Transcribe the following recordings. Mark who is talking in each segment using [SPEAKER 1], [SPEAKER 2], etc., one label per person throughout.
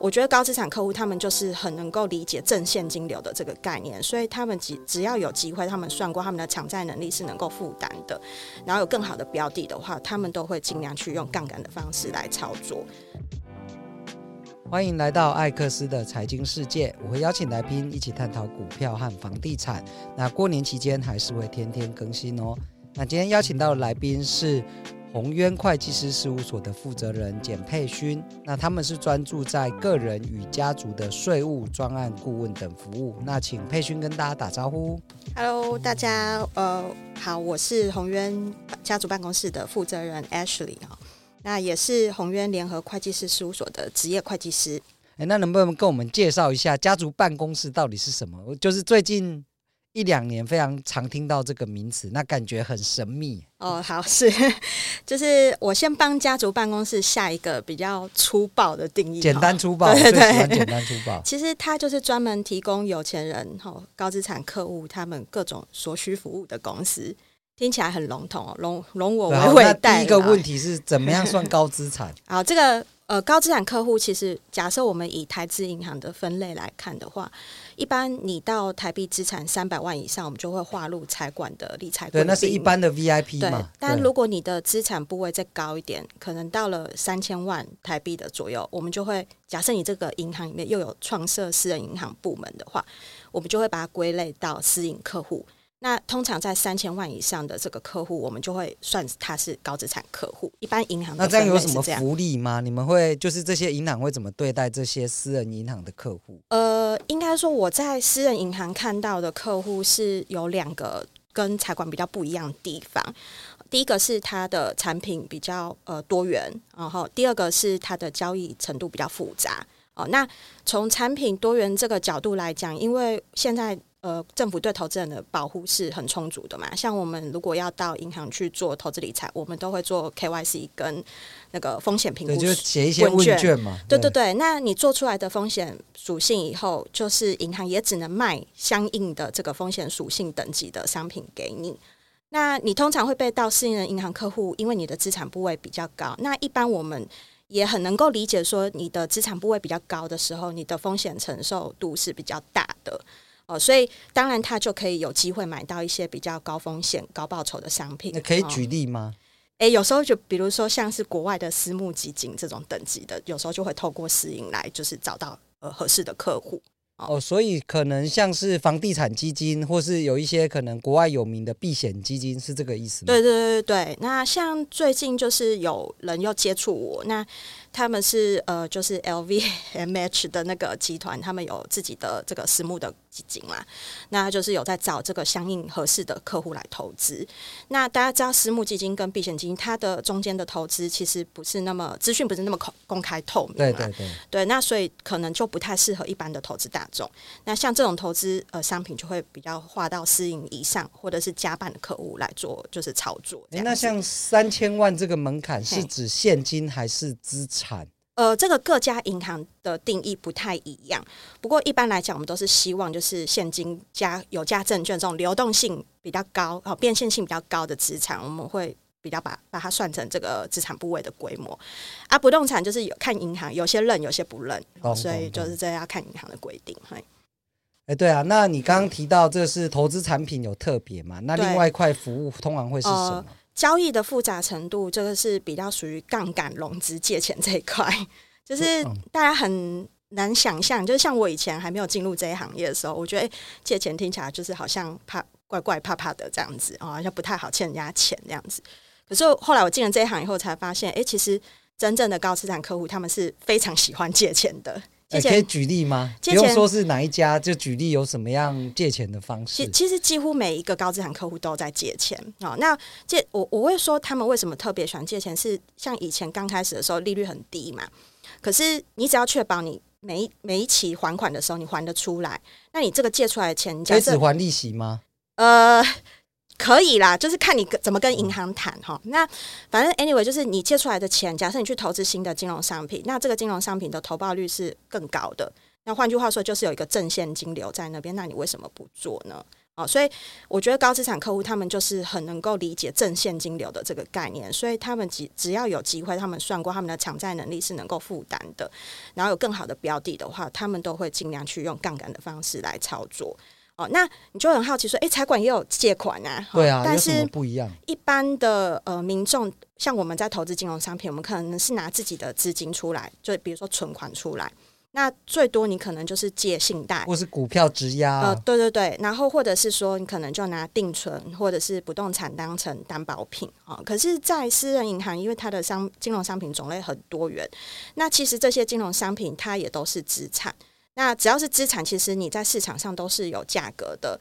[SPEAKER 1] 我觉得高资产客户他们就是很能够理解正现金流的这个概念，所以他们只只要有机会，他们算过他们的偿债能力是能够负担的，然后有更好的标的的话，他们都会尽量去用杠杆的方式来操作。
[SPEAKER 2] 欢迎来到艾克斯的财经世界，我会邀请来宾一起探讨股票和房地产。那过年期间还是会天天更新哦。那今天邀请到的来宾是。鸿渊会计师事务所的负责人简佩勋，那他们是专注在个人与家族的税务专案顾问等服务。那请佩勋跟大家打招呼。
[SPEAKER 1] Hello，大家，呃，好，我是宏渊家族办公室的负责人 Ashley 哈，那也是宏渊联合会计师事务所的职业会计师。
[SPEAKER 2] 哎，那能不能跟我们介绍一下家族办公室到底是什么？就是最近。一两年非常常听到这个名词，那感觉很神秘
[SPEAKER 1] 哦。好，是，就是我先帮家族办公室下一个比较粗暴的定义，
[SPEAKER 2] 简单粗暴，
[SPEAKER 1] 对对对，
[SPEAKER 2] 简单粗暴。
[SPEAKER 1] 其实它就是专门提供有钱人哈高资产客户他们各种所需服务的公司，听起来很笼统哦，容容我娓娓带。
[SPEAKER 2] 第一个问题是怎么样算高资产？
[SPEAKER 1] 好，这个。呃，高资产客户其实，假设我们以台资银行的分类来看的话，一般你到台币资产三百万以上，我们就会划入财管的理财。
[SPEAKER 2] 对，那是一般的 VIP 嘛。
[SPEAKER 1] 对，但如果你的资产部位再高一点，可能到了三千万台币的左右，我们就会假设你这个银行里面又有创设私人银行部门的话，我们就会把它归类到私营客户。那通常在三千万以上的这个客户，我们就会算他是高资产客户。一般银行的
[SPEAKER 2] 那这样有什么福利吗？你们会就是这些银行会怎么对待这些私人银行的客户？
[SPEAKER 1] 呃，应该说我在私人银行看到的客户是有两个跟财管比较不一样的地方。第一个是它的产品比较呃多元，然后第二个是它的交易程度比较复杂。哦，那从产品多元这个角度来讲，因为现在。呃，政府对投资人的保护是很充足的嘛。像我们如果要到银行去做投资理财，我们都会做 KYC 跟那个风险评估，
[SPEAKER 2] 就写一些问卷嘛。
[SPEAKER 1] 对对对，那你做出来的风险属性以后，就是银行也只能卖相应的这个风险属性等级的商品给你。那你通常会被到私人银行客户，因为你的资产部位比较高。那一般我们也很能够理解说，你的资产部位比较高的时候，你的风险承受度是比较大的。哦，所以当然他就可以有机会买到一些比较高风险、高报酬的商品。
[SPEAKER 2] 那可以举例吗？
[SPEAKER 1] 诶、欸，有时候就比如说像是国外的私募基金这种等级的，有时候就会透过私银来，就是找到呃合适的客户。
[SPEAKER 2] 哦，所以可能像是房地产基金，或是有一些可能国外有名的避险基金，是这个意思吗？
[SPEAKER 1] 对对对对，那像最近就是有人又接触我，那。他们是呃，就是 LVMH 的那个集团，他们有自己的这个私募的基金嘛，那就是有在找这个相应合适的客户来投资。那大家知道私募基金跟避险基金，它的中间的投资其实不是那么资讯不是那么公公开透明，
[SPEAKER 2] 对对对，
[SPEAKER 1] 对，那所以可能就不太适合一般的投资大众。那像这种投资呃商品，就会比较划到私营以上或者是加办的客户来做，就是操作。
[SPEAKER 2] 诶，那像三千万这个门槛是指现金还是资产？
[SPEAKER 1] 呃，这个各家银行的定义不太一样。不过一般来讲，我们都是希望就是现金加有价证券这种流动性比较高、哦变现性比较高的资产，我们会比较把把它算成这个资产部位的规模。啊，不动产就是有看银行，有些认，有些不认，哦、所以就是这要看银行的规定。嘿，
[SPEAKER 2] 哎，对啊，那你刚刚提到这是投资产品有特别嘛？那另外一块服务通常会是什么？呃
[SPEAKER 1] 交易的复杂程度，这个是比较属于杠杆融资借钱这一块，就是大家很难想象，就是像我以前还没有进入这一行业的时候，我觉得借钱听起来就是好像怕怪怪怕怕的这样子啊，好像不太好欠人家钱这样子。可是后来我进了这一行以后，才发现，哎，其实真正的高资产客户，他们是非常喜欢借钱的。
[SPEAKER 2] 欸、可以举例吗？不用说是哪一家，就举例有什么样借钱的方式。
[SPEAKER 1] 其其实几乎每一个高资产客户都在借钱啊。那借我我会说他们为什么特别喜欢借钱，是像以前刚开始的时候利率很低嘛。可是你只要确保你每一每一期还款的时候你还得出来，那你这个借出来的钱，
[SPEAKER 2] 可以只还利息吗？
[SPEAKER 1] 呃。可以啦，就是看你怎么跟银行谈哈。那反正 anyway，就是你借出来的钱，假设你去投资新的金融商品，那这个金融商品的投报率是更高的。那换句话说，就是有一个正现金流在那边，那你为什么不做呢？哦，所以我觉得高资产客户他们就是很能够理解正现金流的这个概念，所以他们只只要有机会，他们算过他们的偿债能力是能够负担的，然后有更好的标的的话，他们都会尽量去用杠杆的方式来操作。哦，那你就很好奇说，哎，财管也有借款啊？
[SPEAKER 2] 对啊，
[SPEAKER 1] 但是
[SPEAKER 2] 不一样。
[SPEAKER 1] 一般的呃民众，像我们在投资金融商品，我们可能是拿自己的资金出来，就比如说存款出来。那最多你可能就是借信贷，
[SPEAKER 2] 或是股票质押，
[SPEAKER 1] 呃，对对对，然后或者是说你可能就拿定存或者是不动产当成担保品啊。可是，在私人银行，因为它的商金融商品种类很多元，那其实这些金融商品它也都是资产。那只要是资产，其实你在市场上都是有价格的。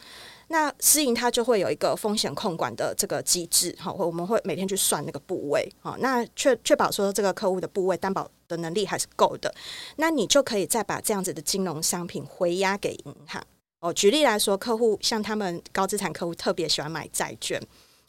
[SPEAKER 1] 那私银它就会有一个风险控管的这个机制，哈，我们会每天去算那个部位，哈，那确确保说这个客户的部位担保的能力还是够的，那你就可以再把这样子的金融商品回押给银行。哦，举例来说，客户像他们高资产客户特别喜欢买债券，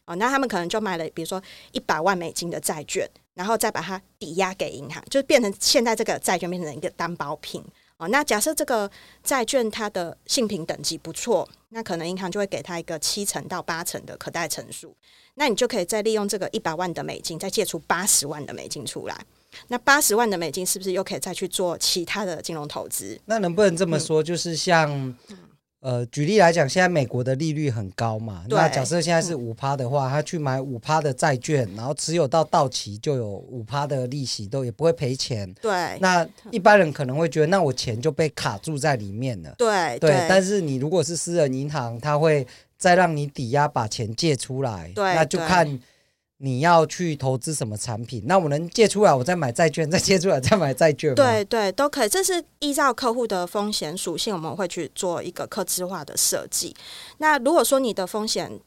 [SPEAKER 1] 哦，那他们可能就买了，比如说一百万美金的债券，然后再把它抵押给银行，就变成现在这个债券变成一个担保品。那假设这个债券它的信评等级不错，那可能银行就会给他一个七成到八成的可贷成数，那你就可以再利用这个一百万的美金，再借出八十万的美金出来。那八十万的美金是不是又可以再去做其他的金融投资？
[SPEAKER 2] 那能不能这么说，就是像？嗯呃，举例来讲，现在美国的利率很高嘛，那假设现在是五趴的话，他去买五趴的债券，然后持有到到期就有五趴的利息，都也不会赔钱。
[SPEAKER 1] 对，
[SPEAKER 2] 那一般人可能会觉得，那我钱就被卡住在里面了。
[SPEAKER 1] 对
[SPEAKER 2] 对，但是你如果是私人银行，他会再让你抵押把钱借出来，
[SPEAKER 1] 对，
[SPEAKER 2] 那就看。你要去投资什么产品？那我能借出来，我再买债券，再借出来再买债券。
[SPEAKER 1] 对对，都可以。这是依照客户的风险属性，我们会去做一个客制化的设计。那如果说你的风险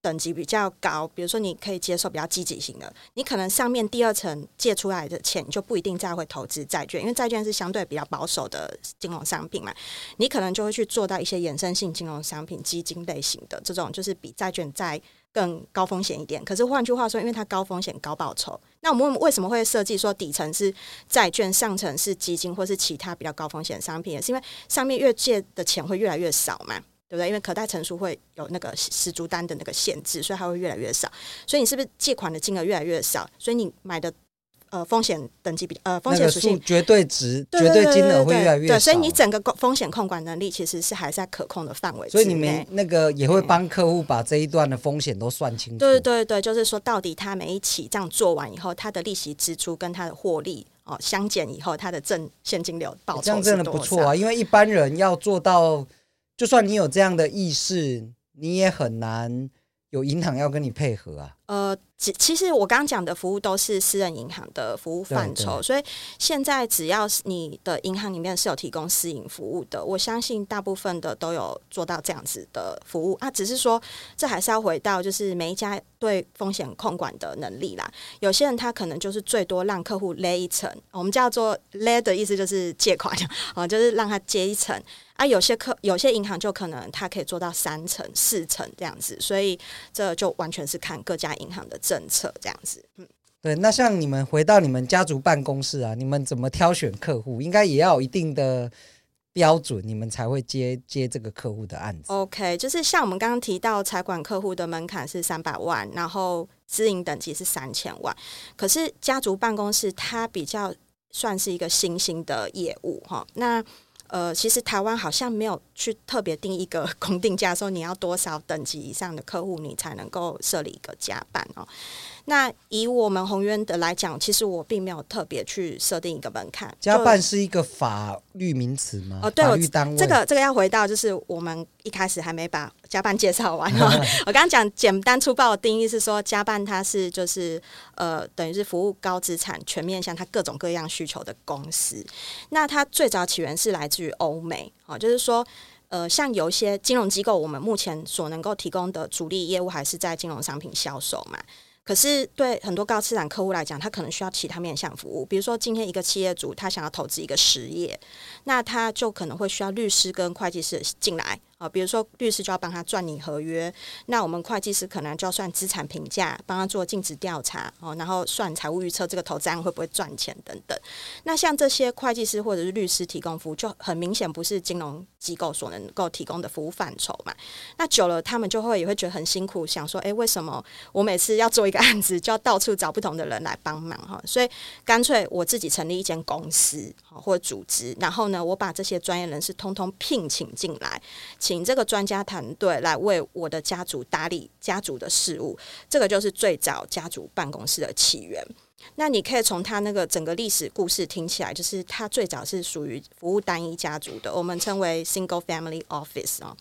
[SPEAKER 1] 等级比较高，比如说你可以接受比较积极型的，你可能上面第二层借出来的钱就不一定再会投资债券，因为债券是相对比较保守的金融商品嘛。你可能就会去做到一些衍生性金融商品、基金类型的这种，就是比债券在。更高风险一点，可是换句话说，因为它高风险高报酬，那我们为什么会设计说底层是债券，上层是基金或是其他比较高风险商品？也是因为上面越借的钱会越来越少嘛，对不对？因为可贷成数会有那个十足单的那个限制，所以它会越来越少。所以你是不是借款的金额越来越少？所以你买的。呃，风险等级比呃，风险属性
[SPEAKER 2] 绝对值、绝对金额会越来越少，
[SPEAKER 1] 对，所以你整个风险控管能力其实是还在可控的范围。
[SPEAKER 2] 所以你们那个也会帮客户把这一段的风险都算清楚。
[SPEAKER 1] 对对对，就是说到底他每一期这样做完以后，他的利息支出跟他的获利哦相减以后，他的正现金流报酬
[SPEAKER 2] 这样真的不错啊。因为一般人要做到，就算你有这样的意识，你也很难有银行要跟你配合啊。
[SPEAKER 1] 呃，其其实我刚刚讲的服务都是私人银行的服务范畴，所以现在只要是你的银行里面是有提供私营服务的，我相信大部分的都有做到这样子的服务啊。只是说，这还是要回到就是每一家对风险控管的能力啦。有些人他可能就是最多让客户勒一层，我们叫做勒的意思就是借款啊，就是让他借一层啊。有些客有些银行就可能他可以做到三层、四层这样子，所以这就完全是看各家。银行的政策这样子，嗯，
[SPEAKER 2] 对。那像你们回到你们家族办公室啊，你们怎么挑选客户？应该也要有一定的标准，你们才会接接这个客户的案子。
[SPEAKER 1] OK，就是像我们刚刚提到，财管客户的门槛是三百万，然后私营等级是三千万。可是家族办公室它比较算是一个新兴的业务哈。那呃，其实台湾好像没有去特别定一个 公定价，说你要多少等级以上的客户，你才能够设立一个加班哦。那以我们宏渊的来讲，其实我并没有特别去设定一个门槛。
[SPEAKER 2] 加办是一个法律名词吗？
[SPEAKER 1] 哦，对，
[SPEAKER 2] 法律单位。
[SPEAKER 1] 这个这个要回到，就是我们一开始还没把加办介绍完哦。我刚刚讲简单粗暴的定义是说，加办它是就是呃，等于是服务高资产、全面向它各种各样需求的公司。那它最早起源是来自于欧美哦，就是说呃，像有一些金融机构，我们目前所能够提供的主力业务还是在金融商品销售嘛。可是，对很多高资产客户来讲，他可能需要其他面向服务。比如说，今天一个企业主他想要投资一个实业，那他就可能会需要律师跟会计师进来啊，比如说律师就要帮他赚你合约，那我们会计师可能就要算资产评价，帮他做尽职调查哦，然后算财务预测，这个投资案会不会赚钱等等。那像这些会计师或者是律师提供服务，就很明显不是金融机构所能够提供的服务范畴嘛。那久了，他们就会也会觉得很辛苦，想说，诶，为什么我每次要做一个案子，就要到处找不同的人来帮忙哈？所以干脆我自己成立一间公司或组织，然后呢，我把这些专业人士通通聘请进来。请这个专家团队来为我的家族打理家族的事务，这个就是最早家族办公室的起源。那你可以从他那个整个历史故事听起来，就是他最早是属于服务单一家族的，我们称为 single family office 啊。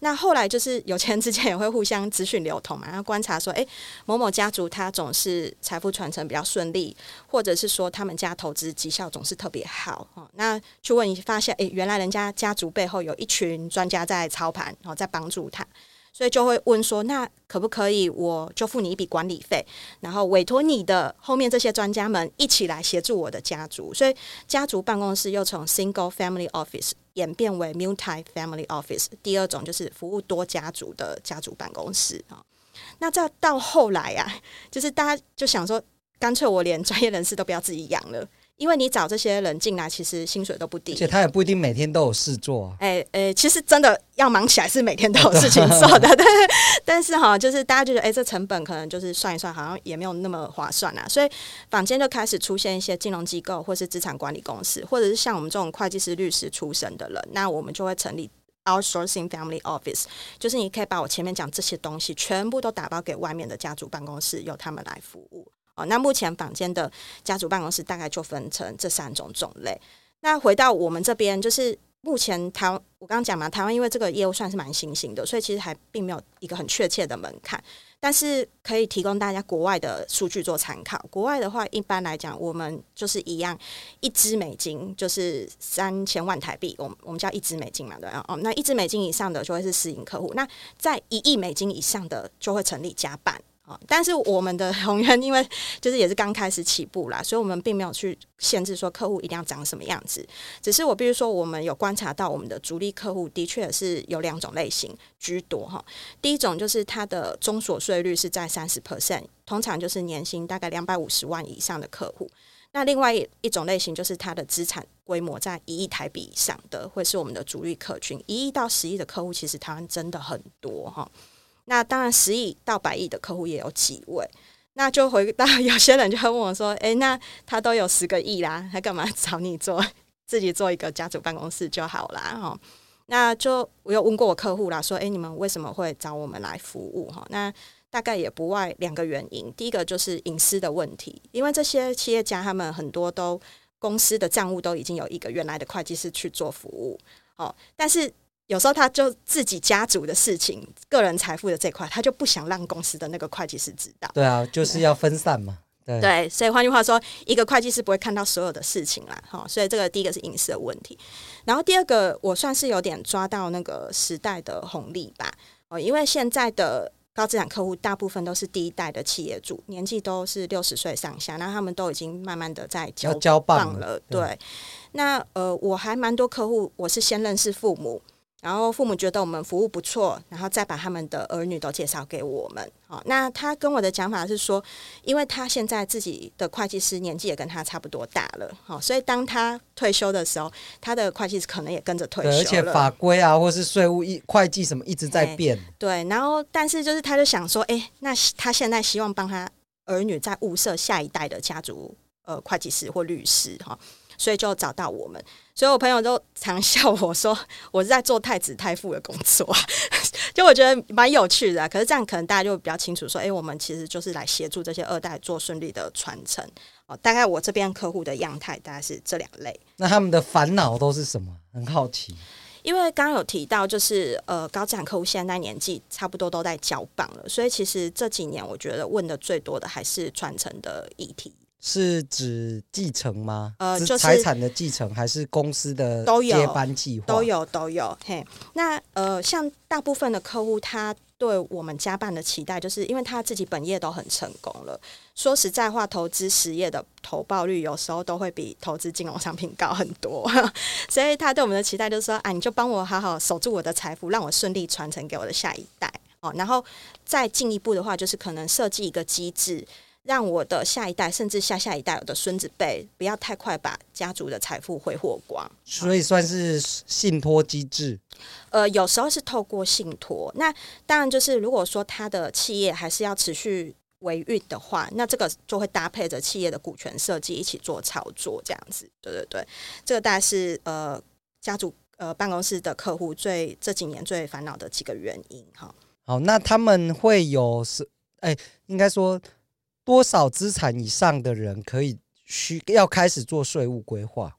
[SPEAKER 1] 那后来就是有钱人之间也会互相资讯流通嘛，然后观察说，诶，某某家族他总是财富传承比较顺利，或者是说他们家投资绩效总是特别好哦。那去问一发现，诶，原来人家家族背后有一群专家在操盘，然后在帮助他。所以就会问说，那可不可以我就付你一笔管理费，然后委托你的后面这些专家们一起来协助我的家族？所以家族办公室又从 single family office 演变为 multi family office，第二种就是服务多家族的家族办公室啊。那再到后来呀、啊，就是大家就想说，干脆我连专业人士都不要自己养了。因为你找这些人进来，其实薪水都不低，
[SPEAKER 2] 而且他也不一定每天都有事做。
[SPEAKER 1] 哎哎、欸欸，其实真的要忙起来是每天都有事情做的，对。但是哈，就是大家觉得，哎、欸，这成本可能就是算一算，好像也没有那么划算啊。所以坊间就开始出现一些金融机构，或是资产管理公司，或者是像我们这种会计师、律师出身的人，那我们就会成立 outsourcing family office，就是你可以把我前面讲这些东西全部都打包给外面的家族办公室，由他们来服务。哦，那目前坊间的家族办公室大概就分成这三种种类。那回到我们这边，就是目前台湾，我刚刚讲嘛，台湾因为这个业务算是蛮新兴的，所以其实还并没有一个很确切的门槛。但是可以提供大家国外的数据做参考。国外的话，一般来讲，我们就是一样，一支美金就是三千万台币，我们我们叫一支美金嘛，对啊。哦，那一支美金以上的就会是私营客户，那在一亿美金以上的就会成立家办。啊，但是我们的宏源因为就是也是刚开始起步啦，所以我们并没有去限制说客户一定要长什么样子。只是我必须说，我们有观察到我们的主力客户的确是有两种类型居多哈。第一种就是他的中所税率是在三十 percent，通常就是年薪大概两百五十万以上的客户。那另外一种类型就是他的资产规模在一亿台币以上的，会是我们的主力客群。一亿到十亿的客户，其实台湾真的很多哈。那当然，十亿到百亿的客户也有几位。那就回到 有些人就会问我说：“诶，那他都有十个亿啦，他干嘛 找你做？自己做一个家族办公室就好啦。”哈，那就我有问过我客户啦，说：“诶，你们为什么会找我们来服务？”哈，那大概也不外两个原因。第一个就是隐私的问题，因为这些企业家他们很多都公司的账务都已经有一个原来的会计师去做服务。哦，但是。有时候他就自己家族的事情、个人财富的这块，他就不想让公司的那个会计师知道。
[SPEAKER 2] 对啊，就是要分散嘛。对，
[SPEAKER 1] 对，所以换句话说，一个会计师不会看到所有的事情啦。哈，所以这个第一个是隐私的问题。然后第二个，我算是有点抓到那个时代的红利吧。哦，因为现在的高资产客户大部分都是第一代的企业主，年纪都是六十岁上下，那他们都已经慢慢的在交
[SPEAKER 2] 交棒
[SPEAKER 1] 了。
[SPEAKER 2] 对，
[SPEAKER 1] 对，那呃，我还蛮多客户，我是先认识父母。然后父母觉得我们服务不错，然后再把他们的儿女都介绍给我们。好，那他跟我的讲法是说，因为他现在自己的会计师年纪也跟他差不多大了，好，所以当他退休的时候，他的会计师可能也跟着退休了。
[SPEAKER 2] 而且法规啊，或是税务一会计什么一直在变。
[SPEAKER 1] 对，然后但是就是他就想说，哎，那他现在希望帮他儿女在物色下一代的家族呃会计师或律师哈。所以就找到我们，所以我朋友都常笑我说 我是在做太子太傅的工作，就我觉得蛮有趣的啊。可是这样可能大家就比较清楚说，哎，我们其实就是来协助这些二代做顺利的传承哦。大概我这边客户的样态大概是这两类。
[SPEAKER 2] 那他们的烦恼都是什么？很好奇。
[SPEAKER 1] 因为刚刚有提到，就是呃高资产客户现在年纪差不多都在交棒了，所以其实这几年我觉得问的最多的还是传承的议题。
[SPEAKER 2] 是指继承吗？呃，就是财产的继承，还是公司的都有接班计划？
[SPEAKER 1] 都有，都有。嘿，那呃，像大部分的客户，他对我们家办的期待，就是因为他自己本业都很成功了。说实在话，投资实业的投报率有时候都会比投资金融商品高很多，所以他对我们的期待就是说，啊，你就帮我好好守住我的财富，让我顺利传承给我的下一代哦。然后再进一步的话，就是可能设计一个机制。让我的下一代，甚至下下一代，我的孙子辈，不要太快把家族的财富挥霍光。
[SPEAKER 2] 所以算是信托机制。
[SPEAKER 1] 呃，有时候是透过信托。那当然就是，如果说他的企业还是要持续维运的话，那这个就会搭配着企业的股权设计一起做操作，这样子。对对对，这个大概是呃家族呃办公室的客户最这几年最烦恼的几个原因哈。
[SPEAKER 2] 好，那他们会有是哎，应该说。多少资产以上的人可以需要开始做税务规划？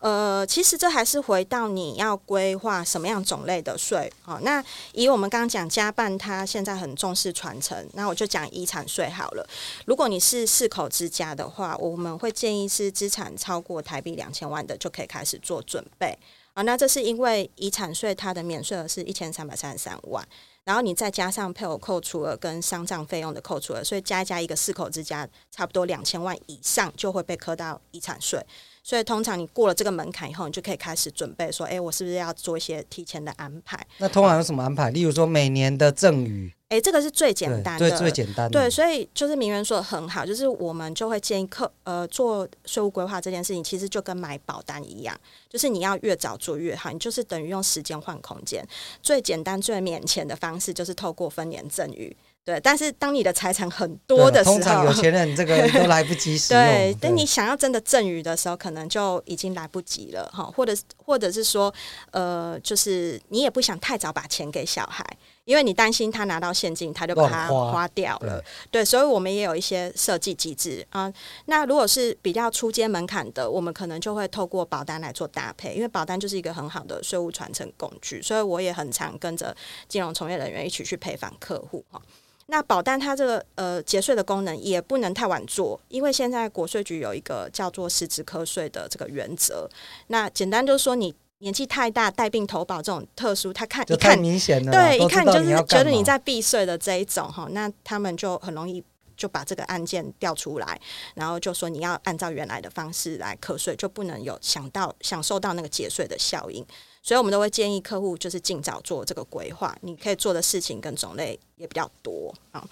[SPEAKER 1] 呃，其实这还是回到你要规划什么样种类的税。好，那以我们刚刚讲家办，他现在很重视传承，那我就讲遗产税好了。如果你是四口之家的话，我们会建议是资产超过台币两千万的就可以开始做准备。啊，那这是因为遗产税它的免税额是一千三百三十三万。然后你再加上配偶扣除额跟丧葬费用的扣除额，所以加一加一个四口之家，差不多两千万以上就会被扣到遗产税。所以通常你过了这个门槛以后，你就可以开始准备说，哎，我是不是要做一些提前的安排？
[SPEAKER 2] 那通常有什么安排？例如说每年的赠与，
[SPEAKER 1] 哎，这个是最简单的，
[SPEAKER 2] 最最简单的。
[SPEAKER 1] 对，所以就是名媛说的很好，就是我们就会建议客呃做税务规划这件事情，其实就跟买保单一样，就是你要越早做越好，你就是等于用时间换空间。最简单、最免钱的方式就是透过分年赠与。对，但是当你的财产很多的时候，
[SPEAKER 2] 通常有钱人这个都来不及使用。
[SPEAKER 1] 对，等你想要真的赠与的时候，可能就已经来不及了哈。或者或者是说，呃，就是你也不想太早把钱给小孩，因为你担心他拿到现金，他就把它花掉了。对，对，所以我们也有一些设计机制啊。那如果是比较出阶门槛的，我们可能就会透过保单来做搭配，因为保单就是一个很好的税务传承工具。所以我也很常跟着金融从业人员一起去陪访客户哈。那保单它这个呃节税的功能也不能太晚做，因为现在国税局有一个叫做实质课税的这个原则。那简单就是说，你年纪太大带病投保这种特殊，他看一看
[SPEAKER 2] 明显了，
[SPEAKER 1] 对，一看就是觉得你在避税的这一种哈，那他们就很容易就把这个案件调出来，然后就说你要按照原来的方式来课税，就不能有想到享受到那个节税的效应。所以，我们都会建议客户就是尽早做这个规划。你可以做的事情跟种类也比较多啊。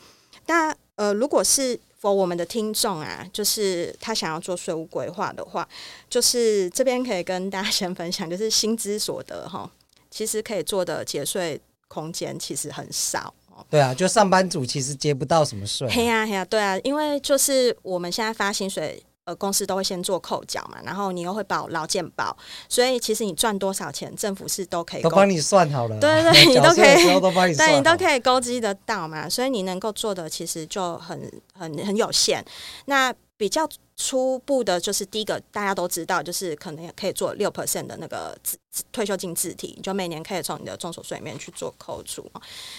[SPEAKER 1] 那呃，如果是 for 我们的听众啊，就是他想要做税务规划的话，就是这边可以跟大家先分享，就是薪资所得哈，其实可以做的节税空间其实很少。
[SPEAKER 2] 对啊，就上班族其实接不到什么税。
[SPEAKER 1] 嘿呀嘿呀，对啊，因为就是我们现在发薪水。呃，公司都会先做扣缴嘛，然后你又会保劳健保，所以其实你赚多少钱，政府是都可以
[SPEAKER 2] 都帮你算好了。
[SPEAKER 1] 对对对，你都可以，
[SPEAKER 2] 都帮你，
[SPEAKER 1] 对，你都可以勾稽得到嘛，所以你能够做的其实就很很很有限。那比较初步的就是第一个，大家都知道，就是可能也可以做六 percent 的那个退休金自提，就每年可以从你的综所税里面去做扣除。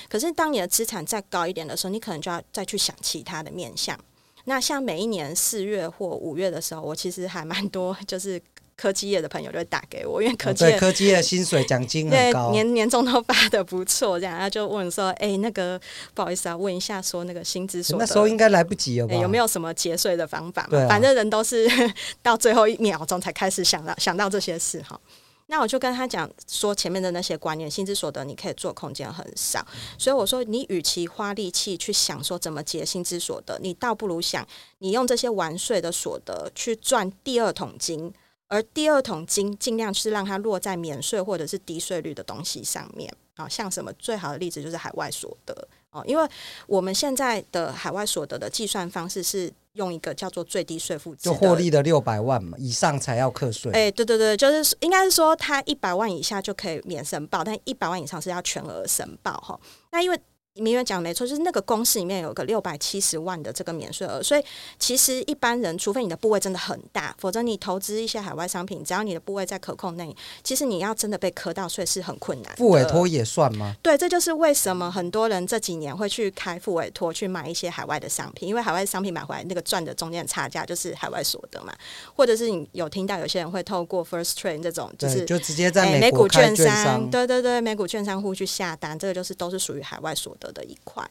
[SPEAKER 1] 可是当你的资产再高一点的时候，你可能就要再去想其他的面向。那像每一年四月或五月的时候，我其实还蛮多，就是科技业的朋友就会打给我，因为科技业、
[SPEAKER 2] 哦、科技业薪水奖金很高，
[SPEAKER 1] 年年终都发的不错，这样，他就问说：“哎、欸，那个不好意思啊，问一下，说那个薪资所得，
[SPEAKER 2] 那时候应该来不及了吧、欸？有
[SPEAKER 1] 没有什么节税的方法嘛？
[SPEAKER 2] 啊、
[SPEAKER 1] 反正人都是 到最后一秒钟才开始想到想到这些事哈。”那我就跟他讲说，前面的那些观念，薪资所得你可以做空间很少，所以我说你与其花力气去想说怎么节薪资所得，你倒不如想你用这些完税的所得去赚第二桶金，而第二桶金尽量是让它落在免税或者是低税率的东西上面。啊，像什么最好的例子就是海外所得哦，因为我们现在的海外所得的计算方式是。用一个叫做最低税负制，
[SPEAKER 2] 就获利的六百万嘛以上才要课税。
[SPEAKER 1] 哎，对对对，就是应该是说，他一百万以下就可以免申报，但一百万以上是要全额申报哈。那因为。明媛讲的没错，就是那个公式里面有个六百七十万的这个免税额，所以其实一般人，除非你的部位真的很大，否则你投资一些海外商品，只要你的部位在可控内，其实你要真的被磕到税是很困难。
[SPEAKER 2] 副委托也算吗？
[SPEAKER 1] 对，这就是为什么很多人这几年会去开副委托去买一些海外的商品，因为海外商品买回来那个赚的中间的差价就是海外所得嘛，或者是你有听到有些人会透过 First Trade 这种，就是
[SPEAKER 2] 就直接在
[SPEAKER 1] 美股券
[SPEAKER 2] 商，
[SPEAKER 1] 对对对，美股券商户去下单，这个就是都是属于海外所得。得的一块。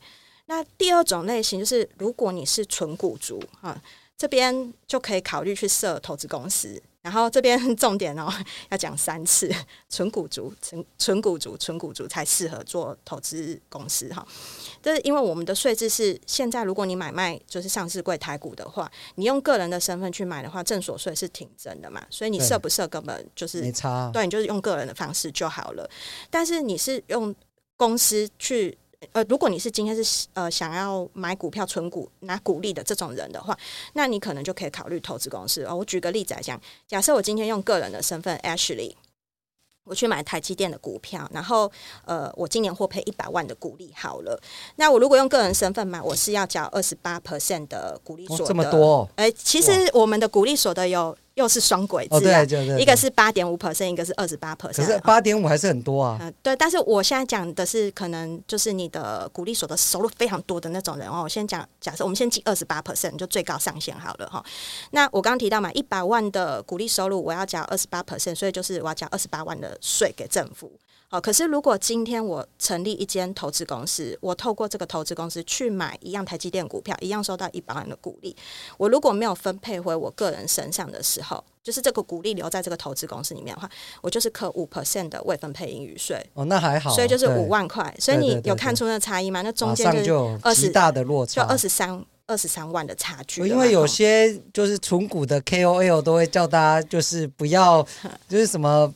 [SPEAKER 1] 那第二种类型就是，如果你是纯股族啊，这边就可以考虑去设投资公司。然后这边 重点哦，要讲三次，纯股族、纯纯股族、纯股族才适合做投资公司哈。这是因为我们的税制是现在，如果你买卖就是上市柜台股的话，你用个人的身份去买的话，正所税是挺真的嘛，所以你设不设根本就是
[SPEAKER 2] 没差，
[SPEAKER 1] 对，你就是用个人的方式就好了。但是你是用公司去。呃，如果你是今天是呃想要买股票存股拿股利的这种人的话，那你可能就可以考虑投资公司。哦，我举个例子来讲，假设我今天用个人的身份 Ashley，我去买台积电的股票，然后呃，我今年获赔一百万的股利好了。那我如果用个人身份买，我是要缴二十八 percent 的股利所得。哦，
[SPEAKER 2] 这么多哦？
[SPEAKER 1] 哎，其实我们的股利所得有。又是双轨制，啊，一个是八点五 percent，一个是二十八 percent。
[SPEAKER 2] 可是八点五还是很多啊。
[SPEAKER 1] 嗯，对。但是我现在讲的是，可能就是你的鼓励所得收入非常多的那种人哦。我先讲，假设我们先记二十八 percent，就最高上限好了哈。那我刚刚提到嘛，一百万的鼓励收入，我要缴二十八 percent，所以就是我要缴二十八万的税给政府。哦，可是如果今天我成立一间投资公司，我透过这个投资公司去买一样台积电股票，一样收到一百万的股利，我如果没有分配回我个人身上的时候，就是这个股利留在这个投资公司里面的话，我就是扣五 percent 的未分配盈余税。
[SPEAKER 2] 哦，那还好，
[SPEAKER 1] 所以就是五万块。所以你有看出那差异吗？那中间就二十
[SPEAKER 2] 大的落差，
[SPEAKER 1] 就二十三二十三万的差距。
[SPEAKER 2] 因为有些就是纯股的 KOL 都会叫大家就是不要，就是什么。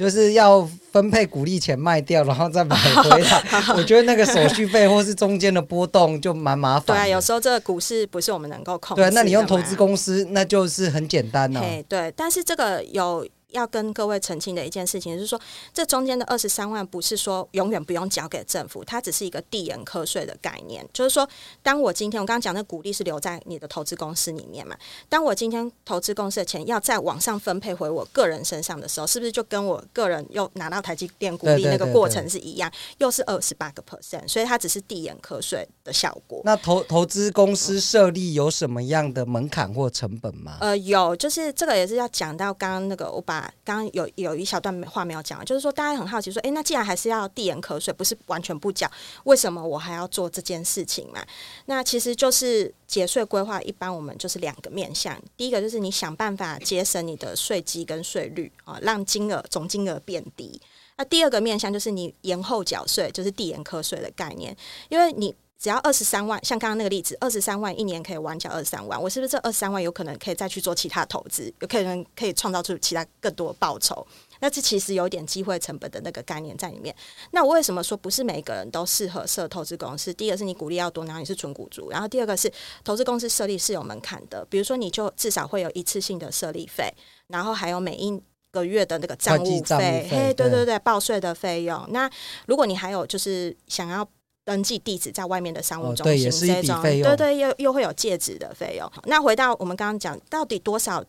[SPEAKER 2] 就是要分配股利钱卖掉，然后再买回来。我觉得那个手续费或是中间的波动就蛮麻烦。
[SPEAKER 1] 对啊，有时候这个股市不是我们能够控制。
[SPEAKER 2] 对，那你用投资公司，那就是很简单了。
[SPEAKER 1] 对对，但是这个有。要跟各位澄清的一件事情就是说，这中间的二十三万不是说永远不用交给政府，它只是一个递延课税的概念。就是说，当我今天我刚刚讲的股利是留在你的投资公司里面嘛，当我今天投资公司的钱要再往上分配回我个人身上的时候，是不是就跟我个人又拿到台积电股利那个过程是一样，又是二十八个 percent？所以它只是递延课税的效果。
[SPEAKER 2] 那投投资公司设立有什么样的门槛或成本吗？
[SPEAKER 1] 呃，有，就是这个也是要讲到刚刚那个我把。刚刚有有一小段话没有讲，就是说大家很好奇说，诶，那既然还是要递延课税，不是完全不缴，为什么我还要做这件事情嘛？那其实就是节税规划，一般我们就是两个面向，第一个就是你想办法节省你的税基跟税率啊，让金额总金额变低。那第二个面向就是你延后缴税，就是递延课税的概念，因为你。只要二十三万，像刚刚那个例子，二十三万一年可以完缴二十三万，我是不是这二十三万有可能可以再去做其他投资，有可能可以创造出其他更多报酬？那这其实有点机会成本的那个概念在里面。那我为什么说不是每个人都适合设投资公司？第一个是你股利要多，然后你是纯股族，然后第二个是投资公司设立是有门槛的，比如说你就至少会有一次性的设立费，然后还有每一个月的那个账务费，嘿，对对对，报税的费用。那如果你还有就是想要。登记地址在外面的商务中心，这种、哦、对，也是一笔费用，对对，又又会有借址的费用。那回到我们刚刚讲，到底多少？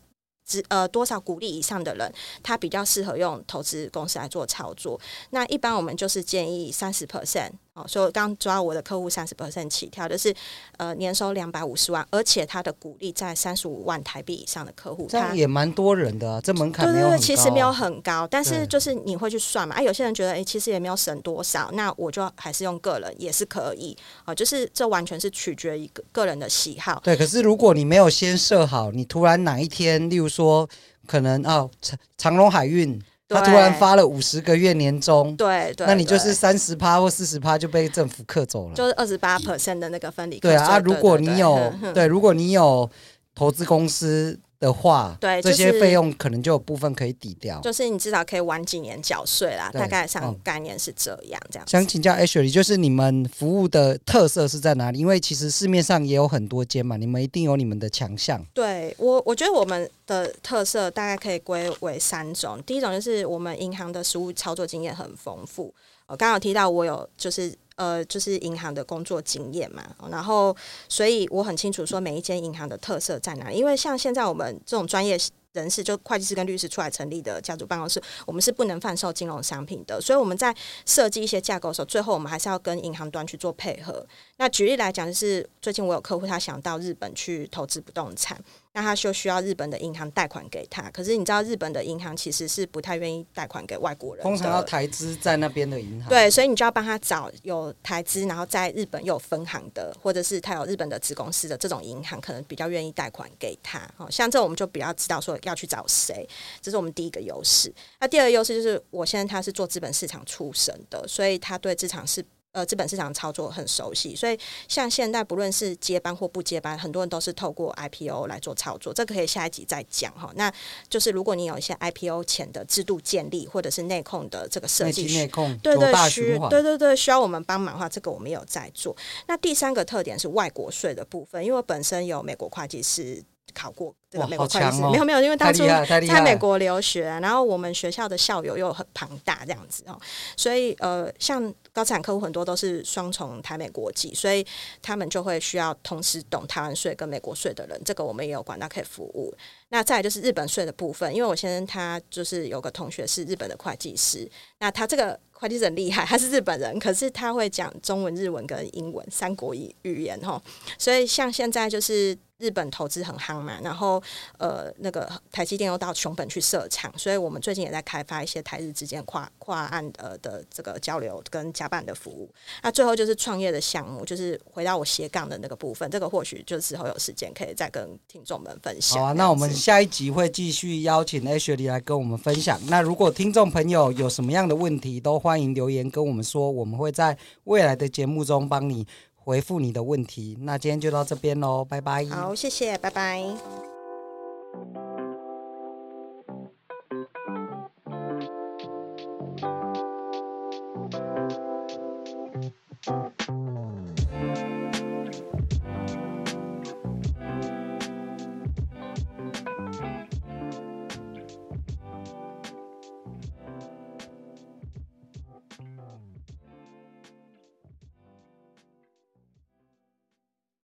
[SPEAKER 1] 呃，多少股利以上的人，他比较适合用投资公司来做操作。那一般我们就是建议三十 percent 哦，所以刚抓我的客户三十 percent 起跳，就是呃年收两百五十万，而且他的股利在三十五万台币以上的客户，
[SPEAKER 2] 这样也蛮多人的啊。这门槛
[SPEAKER 1] 对对对，其实没有很高，但是就是你会去算嘛？啊，有些人觉得哎，其实也没有省多少，那我就还是用个人也是可以啊，就是这完全是取决于个个人的喜好。
[SPEAKER 2] 对，可是如果你没有先设好，你突然哪一天，例如说。可能哦，长长荣海运，他突然发了五十个月年终，
[SPEAKER 1] 对对，
[SPEAKER 2] 那你就是三十趴或四十趴就被政府克走了，
[SPEAKER 1] 就是二十八 percent 的那个分离。
[SPEAKER 2] 对啊，如果你有对，如果你有投资公司。的话，对，这些费用可能就有部分可以抵掉，
[SPEAKER 1] 就是你至少可以晚几年缴税啦。大概上概念是这样，这样。
[SPEAKER 2] 想请教 Ashley，就是你们服务的特色是在哪里？因为其实市面上也有很多间嘛，你们一定有你们的强项。
[SPEAKER 1] 对我，我觉得我们的特色大概可以归为三种。第一种就是我们银行的实务操作经验很丰富。我刚刚有提到，我有就是。呃，就是银行的工作经验嘛，然后所以我很清楚说每一间银行的特色在哪里，因为像现在我们这种专业人士，就会计师跟律师出来成立的家族办公室，我们是不能贩售金融商品的，所以我们在设计一些架构的时候，最后我们还是要跟银行端去做配合。那举例来讲，就是最近我有客户他想到日本去投资不动产，那他就需要日本的银行贷款给他。可是你知道，日本的银行其实是不太愿意贷款给外国人，
[SPEAKER 2] 通常要台资在那边的银行。
[SPEAKER 1] 对，所以你就要帮他找有台资，然后在日本又有分行的，或者是他有日本的子公司的这种银行，可能比较愿意贷款给他。哦，像这我们就比较知道说要去找谁，这是我们第一个优势。那第二个优势就是，我现在他是做资本市场出身的，所以他对资产是。呃，资本市场操作很熟悉，所以像现在不论是接班或不接班，很多人都是透过 IPO 来做操作。这个可以下一集再讲哈。那就是如果你有一些 IPO 前的制度建立，或者是内控的这个设计，
[SPEAKER 2] 内控
[SPEAKER 1] 对对需对对对需要我们帮忙的话，这个我们有在做。那第三个特点是外国税的部分，因为我本身有美国会计师。考过这个美国会计师，哦、没有没有，因为当初在美国留学，然后我们学校的校友又很庞大这样子。哦，所以呃，像高资产客户很多都是双重台美国籍，所以他们就会需要同时懂台湾税跟美国税的人，这个我们也有管道可以服务。那再来就是日本税的部分，因为我先生他就是有个同学是日本的会计师，那他这个会计师很厉害，他是日本人，可是他会讲中文、日文跟英文三国语语言哈，所以像现在就是。日本投资很夯嘛，然后呃，那个台积电又到熊本去设厂，所以我们最近也在开发一些台日之间跨跨岸呃的这个交流跟加办的服务。那最后就是创业的项目，就是回到我斜杠的那个部分，这个或许就之后有时间可以再跟听众们分享。
[SPEAKER 2] 好啊，那我们下一集会继续邀请 Ashley 来跟我们分享。那如果听众朋友有什么样的问题，都欢迎留言跟我们说，我们会在未来的节目中帮你回复你的问题，那今天就到这边喽，拜拜。
[SPEAKER 1] 好，谢谢，拜拜。